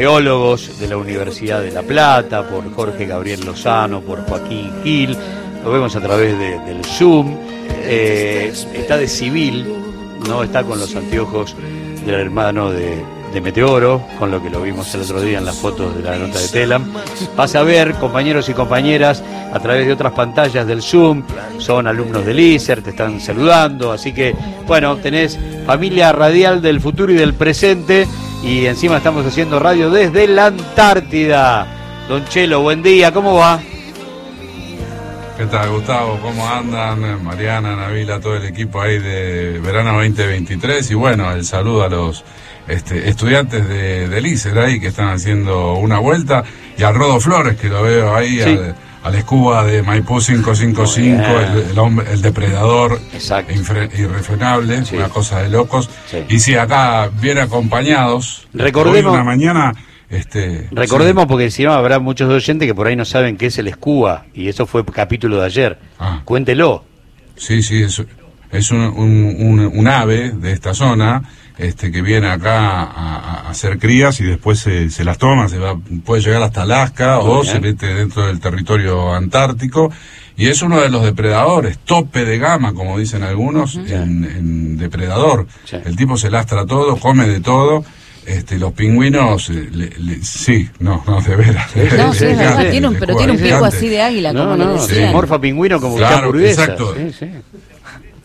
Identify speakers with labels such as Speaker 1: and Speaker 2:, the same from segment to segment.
Speaker 1: geólogos de la Universidad de La Plata, por Jorge Gabriel Lozano, por Joaquín Gil, lo vemos a través del Zoom, eh, está de civil, no está con los anteojos del hermano de, de Meteoro, con lo que lo vimos el otro día en las fotos de la nota de Telam. Vas a ver, compañeros y compañeras, a través de otras pantallas del Zoom, son alumnos del ISER, te están saludando, así que, bueno, tenés familia radial del futuro y del presente, y encima estamos haciendo radio desde la Antártida. Don Chelo, buen día, ¿cómo va?
Speaker 2: ¿Qué tal, Gustavo? ¿Cómo andan? Mariana, Navila, todo el equipo ahí de verano 2023. Y bueno, el saludo a los este, estudiantes de, del ICER ahí que están haciendo una vuelta. Y a Rodo Flores, que lo veo ahí, al, al escuba de Maipú 555, el, el, hombre, el depredador irrefrenable, una cosa de locos. Y si acá bien acompañados,
Speaker 1: recordemos
Speaker 2: una mañana. Este,
Speaker 1: Recordemos, porque si no habrá muchos oyentes que por ahí no saben qué es el escuba, y eso fue capítulo de ayer.
Speaker 2: Ah.
Speaker 1: Cuéntelo.
Speaker 2: Sí, sí, es, es un, un, un, ave de esta zona este, que viene acá a, a hacer crías y después se, se, las toma, se va, puede llegar hasta Alaska Muy o bien. se mete dentro del territorio antártico. Y es uno de los depredadores, tope de gama, como dicen algunos, uh -huh. en, en, depredador. Sí. El tipo se lastra todo, come de todo este, los pingüinos, eh, le, le, sí, no, no, de veras.
Speaker 3: No, sí, es verdad, tiene un, pero tiene un pico así de águila,
Speaker 1: no,
Speaker 3: como
Speaker 1: no,
Speaker 3: le decían.
Speaker 1: Sí. Morfa pingüino como
Speaker 2: claro, exacto.
Speaker 1: Sí, sí.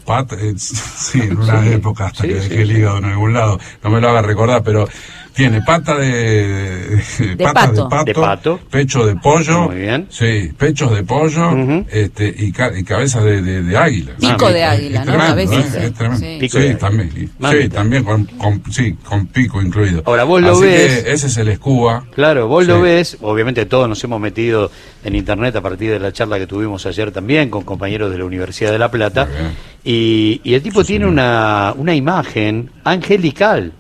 Speaker 2: Pat, eh, sí, en una sí, época hasta sí, que dejé el hígado en algún lado, no me lo haga recordar, pero tiene pata de,
Speaker 3: de,
Speaker 2: patas
Speaker 3: pato.
Speaker 2: de, pato,
Speaker 1: de pato,
Speaker 2: pecho de pollo,
Speaker 1: Muy bien.
Speaker 2: sí, pechos de pollo, uh -huh. este, y, ca y, cabeza de, de, de águila.
Speaker 3: Pico ah, de águila, ¿no?
Speaker 2: Tremendo,
Speaker 3: Cabeza.
Speaker 2: ¿eh? Es tremendo.
Speaker 3: Sí,
Speaker 2: pico sí también, sí, también con, con, sí, con pico incluido.
Speaker 1: Ahora vos lo
Speaker 2: Así
Speaker 1: ves.
Speaker 2: Que ese es el escuba.
Speaker 1: Claro, vos lo ves, obviamente todos nos hemos metido en internet a partir de la charla que tuvimos ayer también con compañeros de la Universidad de La Plata. Y, y, el tipo sí, tiene una, una imagen angelical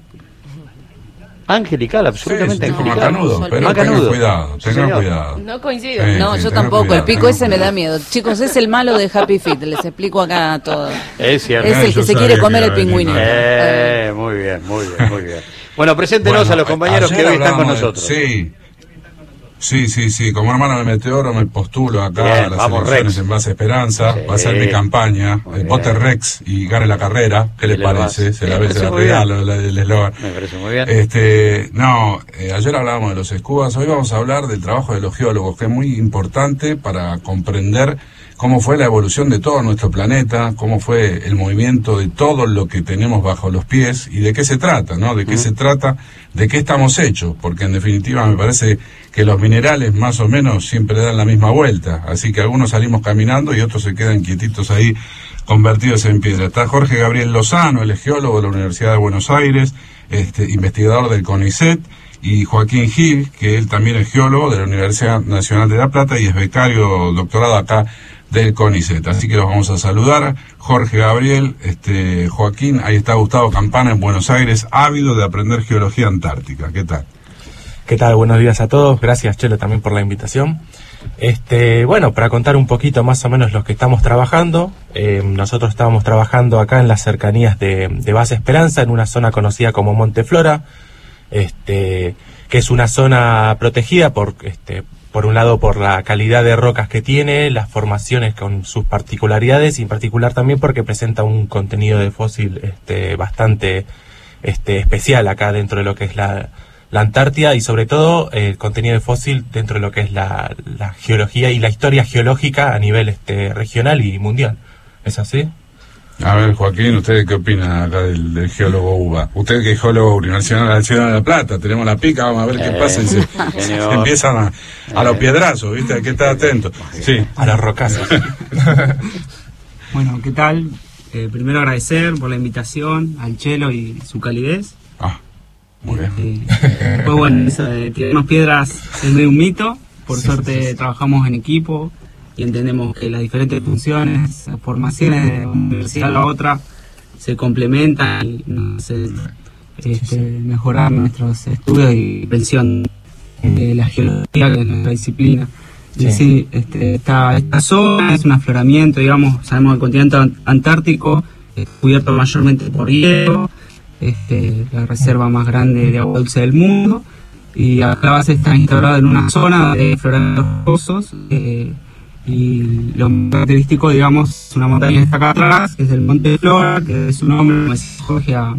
Speaker 1: angelical, absolutamente
Speaker 2: sí,
Speaker 1: angelical.
Speaker 2: Macanudo, pero
Speaker 1: macanudo.
Speaker 2: tengan cuidado, tengan cuidado.
Speaker 3: No coincido. Sí, no, sí, yo tampoco. Cuidado, el pico ese me da miedo. Chicos, es el malo de Happy Feet. Les explico acá todo.
Speaker 1: Es cierto.
Speaker 3: Es el que se quiere comer el pingüino.
Speaker 1: Eh, muy bien, muy bien, muy bien. Bueno, preséntenos bueno, a los compañeros que hoy están con nosotros.
Speaker 2: Sí. Sí, sí, sí, como hermano de Meteoro me postulo acá
Speaker 1: Bien,
Speaker 2: a las
Speaker 1: vamos,
Speaker 2: elecciones
Speaker 1: Rex.
Speaker 2: en base Esperanza,
Speaker 1: Sí.
Speaker 2: va a ser mi campaña, eh, vote Rex y gane la carrera, ¿qué le parece? Se la ve, se la regalo, el eslogan.
Speaker 1: Me parece muy bien.
Speaker 2: Este, no, eh, ayer hablábamos de los escubas, hoy vamos a hablar del trabajo de los geólogos, que es muy importante para comprender cómo fue la evolución de todo nuestro planeta, cómo fue el movimiento de todo lo que tenemos bajo los pies y de qué se trata, ¿no? De qué se trata, de qué estamos hechos, porque en definitiva me parece que los minerales más o menos siempre dan la misma vuelta, así que algunos salimos caminando y otros se quedan quietitos ahí convertidos en piedra. Está Jorge Gabriel Lozano, el geólogo de la Universidad de Buenos Aires, este, investigador del CONICET, y Joaquín Gil, que él también es geólogo de la Universidad Nacional de La Plata y es becario doctorado acá del CONICET. Así que los vamos a saludar. Jorge Gabriel, este, Joaquín, ahí está Gustavo Campana en Buenos Aires, ávido de aprender geología antártica. ¿Qué tal?
Speaker 4: ¿Qué tal? Buenos días a todos. Gracias, Chelo, también por la invitación. Este, bueno, para contar un poquito más o menos lo que estamos trabajando, eh, nosotros estábamos trabajando acá en las cercanías de, Base Esperanza, en una zona conocida como Monteflora, este, que es una zona protegida por, este, por un lado por la calidad de rocas que tiene, las formaciones con sus particularidades y en particular también porque presenta un contenido de fósil este, bastante este, especial acá dentro de lo que es la, Antártida y sobre todo el contenido de fósil dentro de lo que es la, la, geología y la historia geológica a nivel este, regional y mundial. ¿Es así?
Speaker 2: A ver, Joaquín, ¿usted qué opina acá del, del geólogo UBA? Usted que es geólogo Universidad de la Ciudad de La Plata, tenemos la pica, vamos a ver qué
Speaker 1: Eh,
Speaker 2: pasa y se, se empiezan a, a los piedrazos, ¿viste? Hay que estar atento. Sí.
Speaker 4: A los rocazos.
Speaker 5: bueno, ¿qué tal? Eh, primero agradecer por la invitación al Chelo y su calidez.
Speaker 2: Ah, muy bien.
Speaker 5: Eh, pues bueno, eso de tirarnos piedras es medio un mito. Por sí, suerte sí, sí. trabajamos en equipo y entendemos que las diferentes funciones, formaciones de una universidad a la otra se complementan y nos hacen este, mejorar nuestros estudios y pensión de la geología, que es nuestra disciplina. Sí. sí, este, esta, esta, zona es un afloramiento, digamos, sabemos que el continente antártico es cubierto mayormente por hielo, este, la reserva más grande de agua dulce del mundo, Y la base está instaurada en una zona de floran los pozos. Eh, y lo característico, digamos, es una montaña que está acá atrás, que es el Monte Flora, que es un nombre que se escoge a,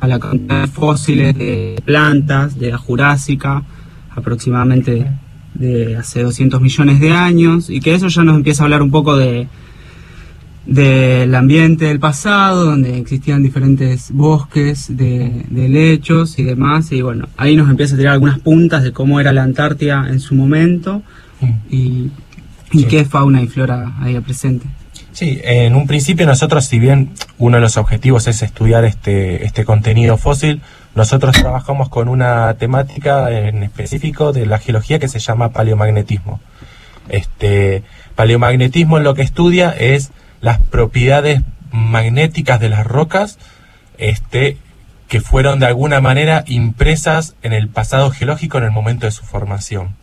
Speaker 5: la cantidad de fósiles de plantas de la Jurásica, aproximadamente de hace 200 millones de años, y que eso ya nos empieza a hablar un poco de del ambiente del pasado, donde existían diferentes bosques de, de lechos y demás, y bueno, ahí nos empieza a tirar algunas puntas de cómo era la Antártida en su momento, y ¿Y qué fauna y flora hay presente?
Speaker 4: Sí, en un principio nosotros, si bien uno de los objetivos es estudiar este, este contenido fósil, nosotros trabajamos con una temática en específico de la geología que se llama paleomagnetismo. Este paleomagnetismo lo que estudia es las propiedades magnéticas de las rocas este, que fueron de alguna manera impresas en el pasado geológico en el momento de su formación.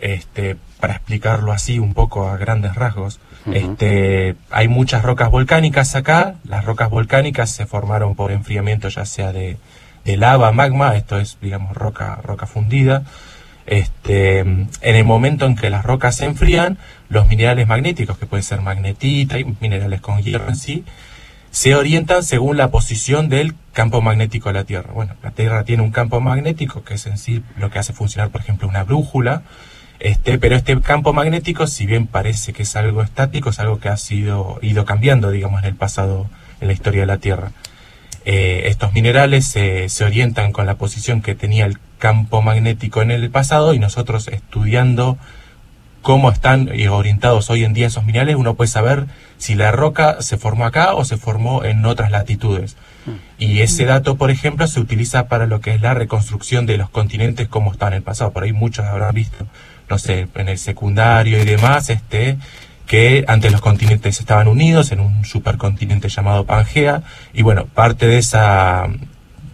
Speaker 4: Este, para explicarlo así un poco a grandes rasgos, este, hay muchas rocas volcánicas acá. Las rocas volcánicas se formaron por enfriamiento ya sea de, lava, magma, esto es, digamos, roca, roca fundida. Este, en el momento en que las rocas se enfrían, los minerales magnéticos, que pueden ser magnetita y minerales con hierro en sí, se orientan según la posición del campo magnético de la Tierra. Bueno, la Tierra tiene un campo magnético que es en sí lo que hace funcionar, por ejemplo, una brújula, este, pero este campo magnético, si bien parece que es algo estático, es algo que ha sido ido cambiando, digamos, en el pasado, en la historia de la Tierra. Eh, estos minerales se orientan con la posición que tenía el campo magnético en el pasado y nosotros estudiando cómo están orientados hoy en día esos minerales, uno puede saber si la roca se formó acá o se formó en otras latitudes. Mm. Y ese dato, por ejemplo, se utiliza para lo que es la reconstrucción de los continentes como estaban en el pasado. Por ahí muchos habrán visto no sé, en el secundario y demás, este, que antes los continentes estaban unidos en un supercontinente llamado Pangea, y bueno, parte de esa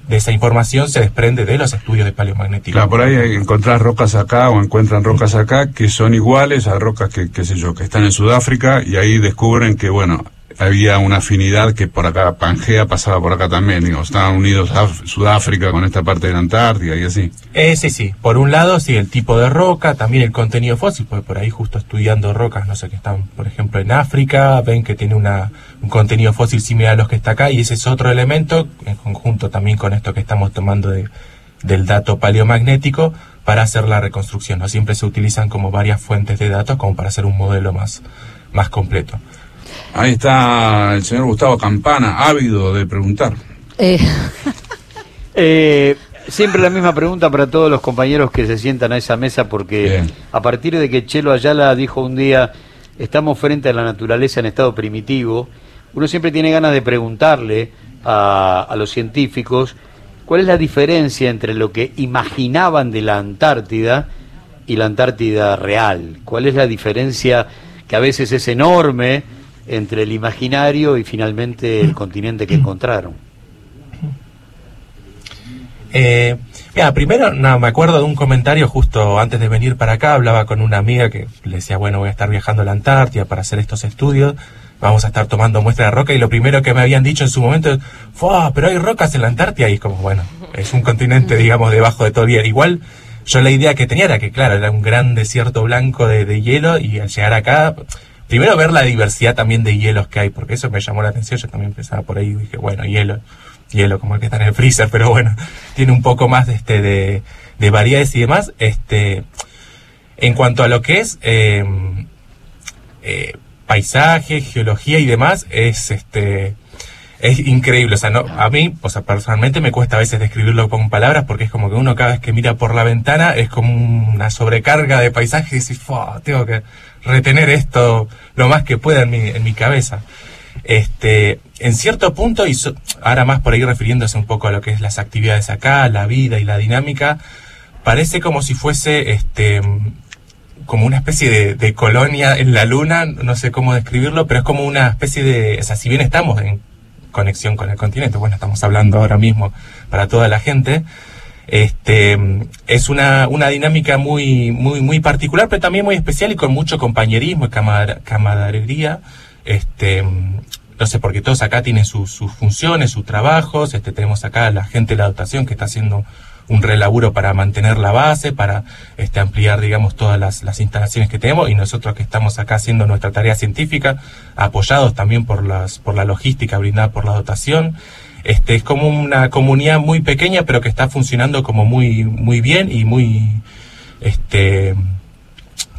Speaker 4: de esa información se desprende de los estudios de paleomagnetismo.
Speaker 2: Claro, por ahí encontrar rocas acá o encuentran rocas acá que son iguales a rocas que, qué sé yo, que están en Sudáfrica y ahí descubren que, bueno, había una afinidad que por acá, Pangea pasaba por acá también, digo, estaban unidos a Sudáfrica con esta parte de la Antártida y así.
Speaker 4: Eh, sí, sí, por un lado sí, el tipo de roca, también el contenido fósil, porque por ahí justo estudiando rocas, no sé, que están, por ejemplo, en África, ven que tiene una, un contenido fósil similar a los que está acá y ese es otro elemento, en conjunto también con esto que estamos tomando de, del dato paleomagnético, para hacer la reconstrucción, ¿no? Siempre se utilizan como varias fuentes de datos como para hacer un modelo más, más completo.
Speaker 2: Ahí está el señor Gustavo Campana, ávido de preguntar.
Speaker 1: Eh. eh, siempre la misma pregunta para todos los compañeros que se sientan a esa mesa, porque a partir de que Chelo Ayala dijo un día, estamos frente a la naturaleza en estado primitivo, uno siempre tiene ganas de preguntarle a, a los científicos cuál es la diferencia entre lo que imaginaban de la Antártida y la Antártida real. ¿Cuál es la diferencia que a veces es enorme? Entre el imaginario y finalmente el continente que encontraron.
Speaker 4: Eh, mira, primero no, me acuerdo de un comentario justo antes de venir para acá, hablaba con una amiga que le decía, bueno, voy a estar viajando a la Antártida para hacer estos estudios, vamos a estar tomando muestras de roca y lo primero que me habían dicho en su momento es, pero hay rocas en la Antártida y es como, bueno, es un continente, digamos, debajo de todo. El día. Igual yo la idea que tenía era que, claro, era un gran desierto blanco de, de hielo. Y al llegar acá primero ver la diversidad también de hielos que hay, porque eso me llamó la atención, yo también pensaba por ahí, dije, bueno, hielo, hielo como el que está en el freezer, pero bueno, tiene un poco más de este de, de variedades y demás. Este, en cuanto a lo que es em, eh, paisaje, geología y demás, es este es increíble, o sea, no, a mí, o sea, personalmente me cuesta a veces describirlo con palabras porque es como que uno cada vez que mira por la ventana es como una sobrecarga de paisaje y dices, tengo que retener esto lo más que pueda en mi, en mi cabeza. Este, en cierto punto, y ahora más por ahí refiriéndose un poco a lo que es las actividades acá, la vida y la dinámica, parece como si fuese este, como una especie de, de, colonia en la luna, no sé cómo describirlo, pero es como una especie de, o sea, si bien estamos en conexión con el continente, bueno, estamos hablando ahora mismo para toda la gente, este, es una, una dinámica muy, muy, muy particular, pero también muy especial y con mucho compañerismo y camaradería. Este, no sé, porque todos acá tienen sus, sus funciones, sus trabajos. Este, tenemos acá la gente de la dotación que está haciendo un relaburo para mantener la base, para este, ampliar, digamos, todas las, las, instalaciones que tenemos y nosotros que estamos acá haciendo nuestra tarea científica, apoyados también por, las, por la logística brindada por la dotación. Este, es como una comunidad muy pequeña, pero que está funcionando como muy, muy bien y muy, este,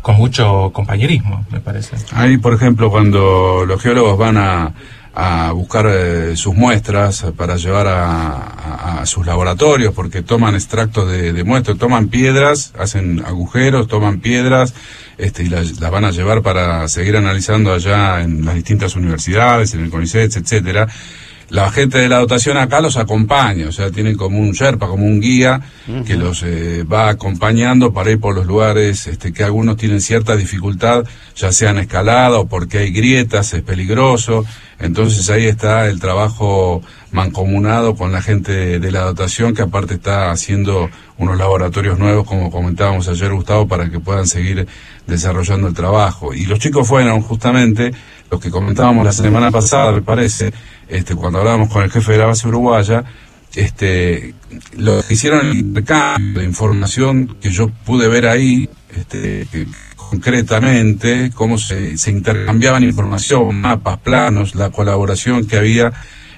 Speaker 4: con mucho compañerismo, me parece.
Speaker 2: Ahí, por ejemplo, cuando los geólogos van a, a buscar eh, sus muestras para llevar a, sus laboratorios, porque toman extractos de, de, muestras, toman piedras, hacen agujeros, toman piedras este, y las, las, van a llevar para seguir analizando allá en las distintas universidades, en el CONICET, etcétera la gente de la dotación acá los acompaña, o sea, tienen como un Sherpa, como un guía que los eh, va acompañando para ir por los lugares este, que algunos tienen cierta dificultad, ya sean escalada o porque hay grietas, es peligroso. Entonces ahí está el trabajo mancomunado con la gente de la dotación que aparte está haciendo unos laboratorios nuevos, como comentábamos ayer Gustavo, para que puedan seguir desarrollando el trabajo. Y los chicos fueron justamente los que comentábamos la semana pasada, me parece, este, cuando hablábamos con el jefe de la base uruguaya, este, lo que hicieron el intercambio de información que yo pude ver ahí, este, concretamente, cómo se, se intercambiaban información, mapas, planos, la colaboración que había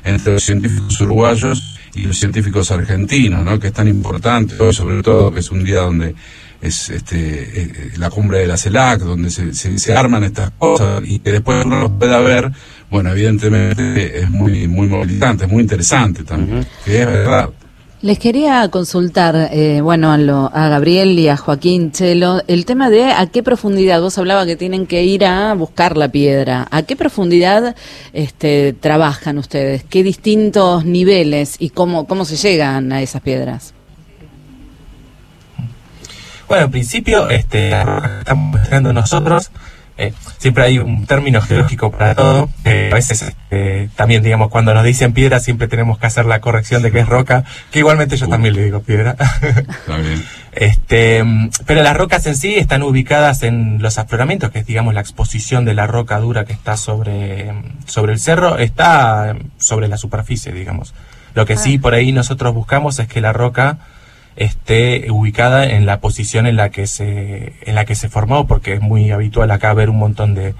Speaker 2: entre los científicos uruguayos y los científicos argentinos, ¿no? que es tan importante, sobre todo que es un día donde es este eh, eh, la cumbre de la CELAC, donde se, se, arman estas cosas y que después uno los pueda ver, bueno, evidentemente es muy muy movilizante, es muy interesante también, que es verdad.
Speaker 3: Les quería consultar, eh, bueno, a, lo, a, Gabriel y a Joaquín Chelo, el tema de a qué profundidad, vos hablaba que tienen que ir a buscar la piedra, ¿a qué profundidad este, trabajan ustedes? ¿Qué distintos niveles y cómo, cómo se llegan a esas piedras?
Speaker 4: Bueno, en principio, este, estamos mostrando nosotros, eh, siempre hay un término geológico para todo. Eh, a veces este, también, digamos, cuando nos dicen piedra, siempre tenemos que hacer la corrección de que es roca, que igualmente yo también le digo piedra. este, pero las rocas en sí están ubicadas en los afloramientos, que es, digamos, la exposición de la roca dura que está sobre, sobre el cerro, está sobre la superficie, digamos. Lo que sí por ahí nosotros buscamos es que la roca esté ubicada en la posición en la que se, en la que se formó, porque es muy habitual acá ver un montón de,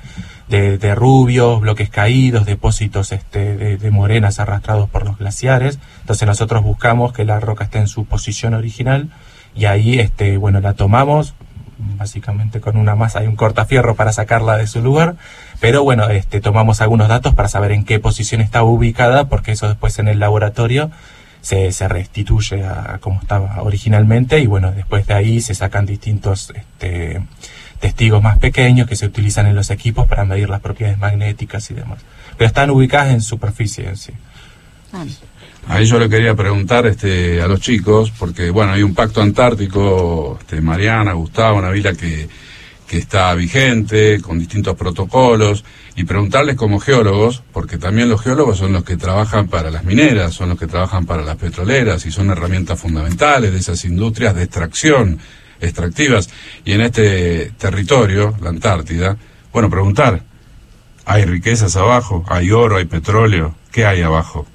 Speaker 4: de, rubios, bloques caídos, depósitos este, de, morenas arrastrados por los glaciares. Entonces nosotros buscamos que la roca esté en su posición original y ahí, este, bueno, la tomamos, básicamente con una masa y un cortafierro para sacarla de su lugar, pero bueno, este, tomamos algunos datos para saber en qué posición está ubicada, porque eso después en el laboratorio se, se restituye a, como estaba originalmente y bueno, después de ahí se sacan distintos este, testigos más pequeños que se utilizan en los equipos para medir las propiedades magnéticas y demás. Pero están ubicadas en superficie en sí.
Speaker 2: Ah. Ahí yo le quería preguntar este, a los chicos, porque bueno, hay un pacto antártico, este, Mariana, Gustavo, Navila, que, que está vigente, con distintos protocolos, y preguntarles como geólogos, porque también los geólogos son los que trabajan para las mineras, son los que trabajan para las petroleras y son herramientas fundamentales de esas industrias de extracción, extractivas. Y en este territorio, la Antártida, bueno, preguntar, ¿hay riquezas abajo? ¿Hay oro? ¿Hay petróleo? ¿Qué hay abajo?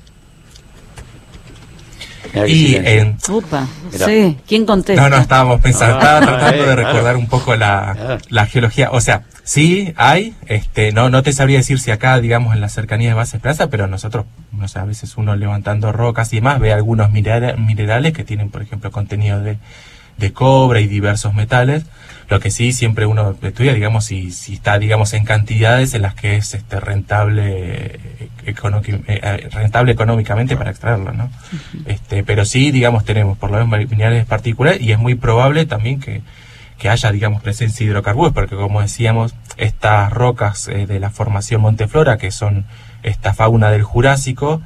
Speaker 3: Y en... Upa, sí, ¿quién contesta?
Speaker 4: No, no, estábamos pensando, estaba tratando de recordar un poco la, la geología. O sea, sí hay, este, no, no te sabría decir si acá, digamos, en la cercanía de Base Plaza, pero nosotros, no sé, a veces uno levantando rocas y demás ve algunos minerales que tienen, por ejemplo, contenido de, de cobre y diversos metales. Lo que sí siempre uno estudia, digamos, si, si está, digamos, en cantidades en las que es este, rentable, eh, eh, rentable económicamente para extraerlo, ¿no? este, pero sí, digamos, tenemos por lo menos minerales particulares y es muy probable también que, que haya, digamos, presencia de hidrocarburos, porque como decíamos, estas rocas eh, de la formación Monteflora, que son esta fauna del Jurásico,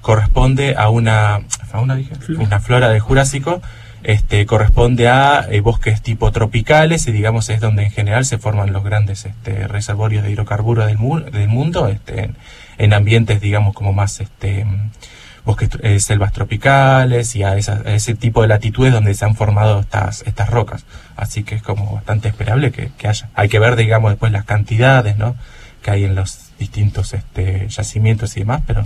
Speaker 4: corresponde a una fauna, dije, una flora del Jurásico, este, corresponde a eh, bosques tipo tropicales y digamos es donde en general se forman los grandes este, reservorios de hidrocarburos del, del mundo, este, en, ambientes digamos como más este, bosques, eh, selvas tropicales y a, ese tipo de latitudes donde se han formado estas, estas rocas. Así que es como bastante esperable que, que haya. Hay que ver digamos después las cantidades ¿no? que hay en los distintos este, yacimientos y demás, pero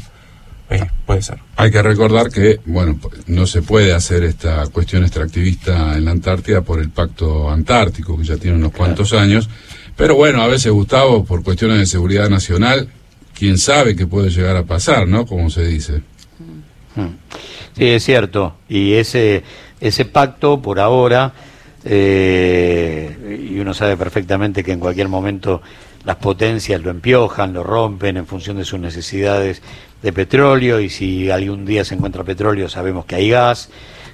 Speaker 4: eh, puede ser.
Speaker 2: Hay que recordar que, bueno, no se puede hacer esta cuestión extractivista en la Antártida por el Pacto Antártico, que ya tiene unos cuantos años. Pero bueno, a veces, Gustavo, por cuestiones de seguridad nacional, quién sabe qué puede llegar a pasar, ¿no? Como se dice.
Speaker 1: Mm. Sí, es cierto. Y ese, ese pacto, por ahora, eh, y uno sabe perfectamente que en cualquier momento las potencias lo empiojan, lo rompen en función de sus necesidades de petróleo y si algún día se encuentra petróleo sabemos que hay gas,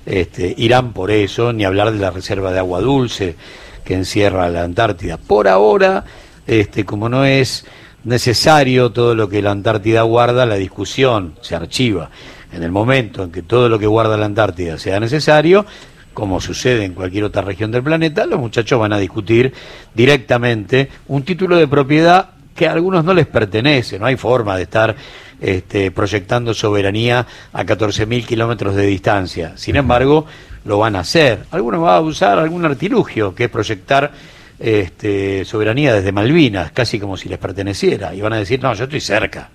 Speaker 1: este, irán por eso, ni hablar de la reserva de agua dulce que encierra la Antártida. Por ahora, este, como no es necesario todo lo que la Antártida guarda, la discusión se archiva. En el momento en que todo lo que guarda la Antártida sea necesario, como sucede en cualquier otra región del planeta, los muchachos van a discutir directamente un título de propiedad que a algunos no les pertenece, no hay forma de estar este, proyectando soberanía a 14.000 kilómetros de distancia. Sin embargo, lo van a hacer. Algunos van a usar algún artilugio, que es proyectar este, soberanía desde Malvinas, casi como si les perteneciera, y van a decir, no, yo estoy cerca,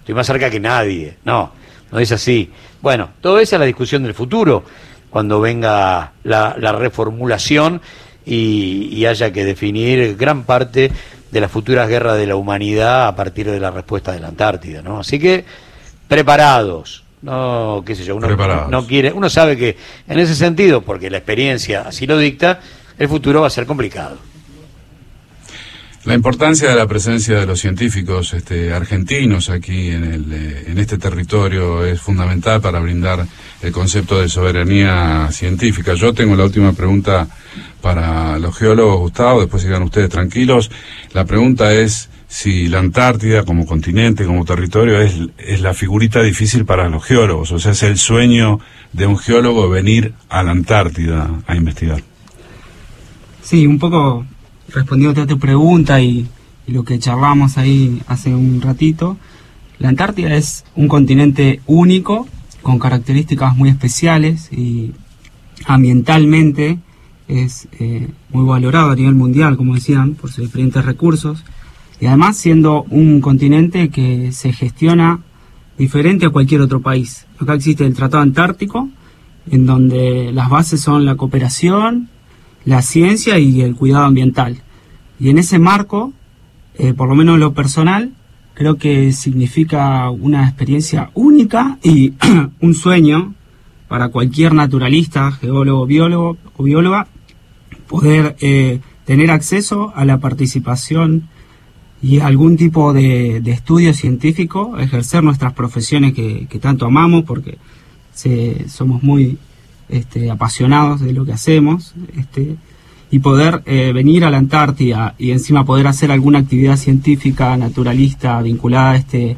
Speaker 1: estoy más cerca que nadie. No, no es así. Bueno, todo esa es la discusión del futuro cuando venga la, reformulación y, haya que definir gran parte de las futuras guerras de la humanidad a partir de la respuesta de la Antártida, ¿no? Así que preparados, no, qué sé yo, uno no quiere, uno sabe que en ese sentido, porque la experiencia así lo dicta, el futuro va a ser complicado.
Speaker 2: La importancia de la presencia de los científicos este, argentinos aquí en, el, eh, en este territorio es fundamental para brindar el concepto de soberanía científica. Yo tengo la última pregunta para los geólogos, Gustavo, después sigan ustedes tranquilos. La pregunta es si la Antártida como continente, como territorio, es, es la figurita difícil para los geólogos, o sea, es el sueño de un geólogo venir a la Antártida a investigar.
Speaker 5: Sí, un poco respondiendo a tu pregunta y, lo que charlamos ahí hace un ratito, la Antártida es un continente único, con características muy especiales y ambientalmente es eh, muy valorado a nivel mundial, como decían, por sus diferentes recursos. Y además siendo un continente que se gestiona diferente a cualquier otro país. Acá existe el Tratado Antártico, en donde las bases son la cooperación, la ciencia y el cuidado ambiental. Y en ese marco, eh, por lo menos lo personal, creo que significa una experiencia única y un sueño para cualquier naturalista, geólogo, biólogo o bióloga, poder eh, tener acceso a la participación y algún tipo de, estudio científico, ejercer nuestras profesiones que, tanto amamos, porque somos muy este, apasionados de lo que hacemos, este, y poder eh, venir a la Antártida y encima poder hacer alguna actividad científica, naturalista, vinculada a este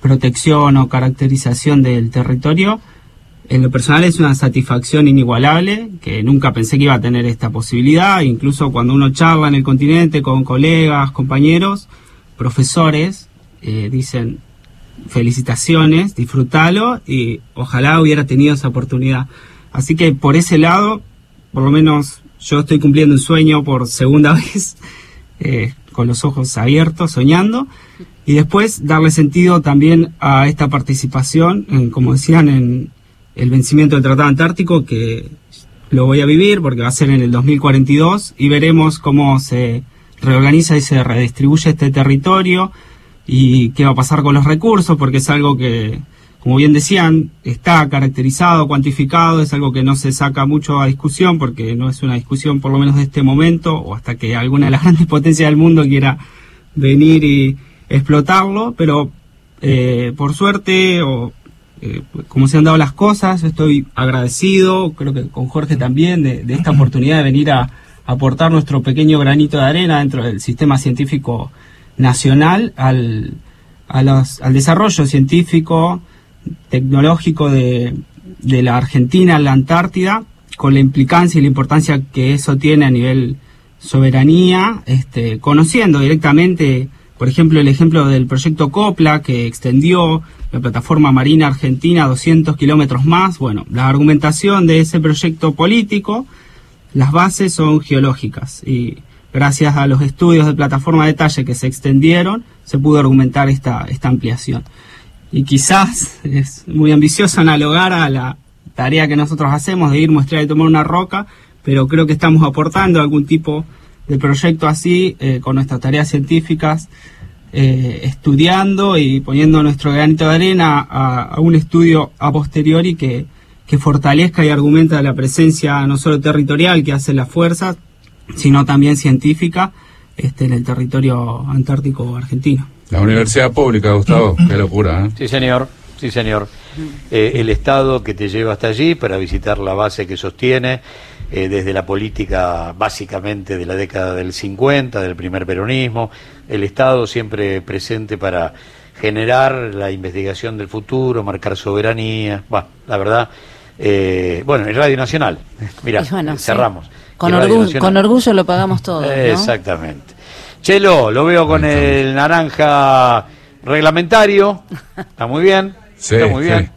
Speaker 5: protección o caracterización del territorio, en lo personal es una satisfacción inigualable, que nunca pensé que iba a tener esta posibilidad, incluso cuando uno charla en el continente con colegas, compañeros, profesores, eh, dicen felicitaciones, disfrútalo y ojalá hubiera tenido esa oportunidad. Así que por ese lado, por lo menos yo estoy cumpliendo un sueño por segunda vez, eh, con los ojos abiertos, soñando, y después darle sentido también a esta participación, como decían, en el vencimiento del Tratado Antártico, que lo voy a vivir porque va a ser en el 2042, y veremos cómo se reorganiza y se redistribuye este territorio y qué va a pasar con los recursos, porque es algo que como bien decían, está caracterizado, cuantificado, es algo que no se saca mucho a discusión porque no es una discusión por lo menos de este momento o hasta que alguna de las grandes potencias del mundo quiera venir y explotarlo, pero eh, por suerte o eh, como se han dado las cosas, estoy agradecido, creo que con Jorge también, de, esta oportunidad de venir a, aportar nuestro pequeño granito de arena dentro del sistema científico nacional al, al desarrollo científico, tecnológico de, de la Argentina en la Antártida, con la implicancia y la importancia que eso tiene a nivel soberanía, este, conociendo directamente, por ejemplo, el ejemplo del proyecto COPLA, que extendió la plataforma marina argentina a 200 kilómetros más. Bueno, la argumentación de ese proyecto político, las bases son geológicas y gracias a los estudios de plataforma de detalle que se extendieron, se pudo argumentar esta, esta ampliación. Y quizás es muy ambicioso analogar a la tarea que nosotros hacemos de ir, mostrar y tomar una roca, pero creo que estamos aportando algún tipo de proyecto así eh, con nuestras tareas científicas, eh, estudiando y poniendo nuestro granito de arena a, un estudio a posteriori que, que fortalezca y argumenta la presencia no solo territorial que hace la fuerza, sino también científica este, en el territorio antártico argentino.
Speaker 2: La universidad pública, Gustavo, qué locura. ¿eh?
Speaker 1: Sí, señor, sí, señor. Eh, el Estado que te lleva hasta allí para visitar la base que sostiene eh, desde la política básicamente de la década del 50, del primer peronismo, el Estado siempre presente para generar la investigación del futuro, marcar soberanía, bueno, la verdad, eh, bueno, el Radio Nacional, mira, cerramos.
Speaker 3: Con, orgullo, con orgullo lo pagamos todo.
Speaker 1: Exactamente. Chelo, lo veo con el naranja reglamentario, está muy bien, está muy bien.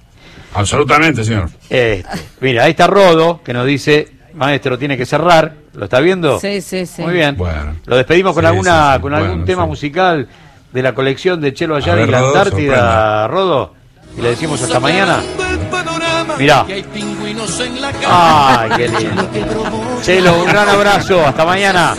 Speaker 2: Absolutamente, señor.
Speaker 1: Este, mira, ahí está Rodo, que nos dice maestro, tiene que cerrar. ¿Lo está viendo?
Speaker 3: Sí, sí, sí.
Speaker 1: Muy bien. Bueno. Lo despedimos con alguna con algún tema musical de la colección de Chelo Ayala y la Antártida, Rodo. Y le decimos hasta mañana. Mirá. Ay, qué lindo. Chelo, un gran abrazo. Hasta mañana.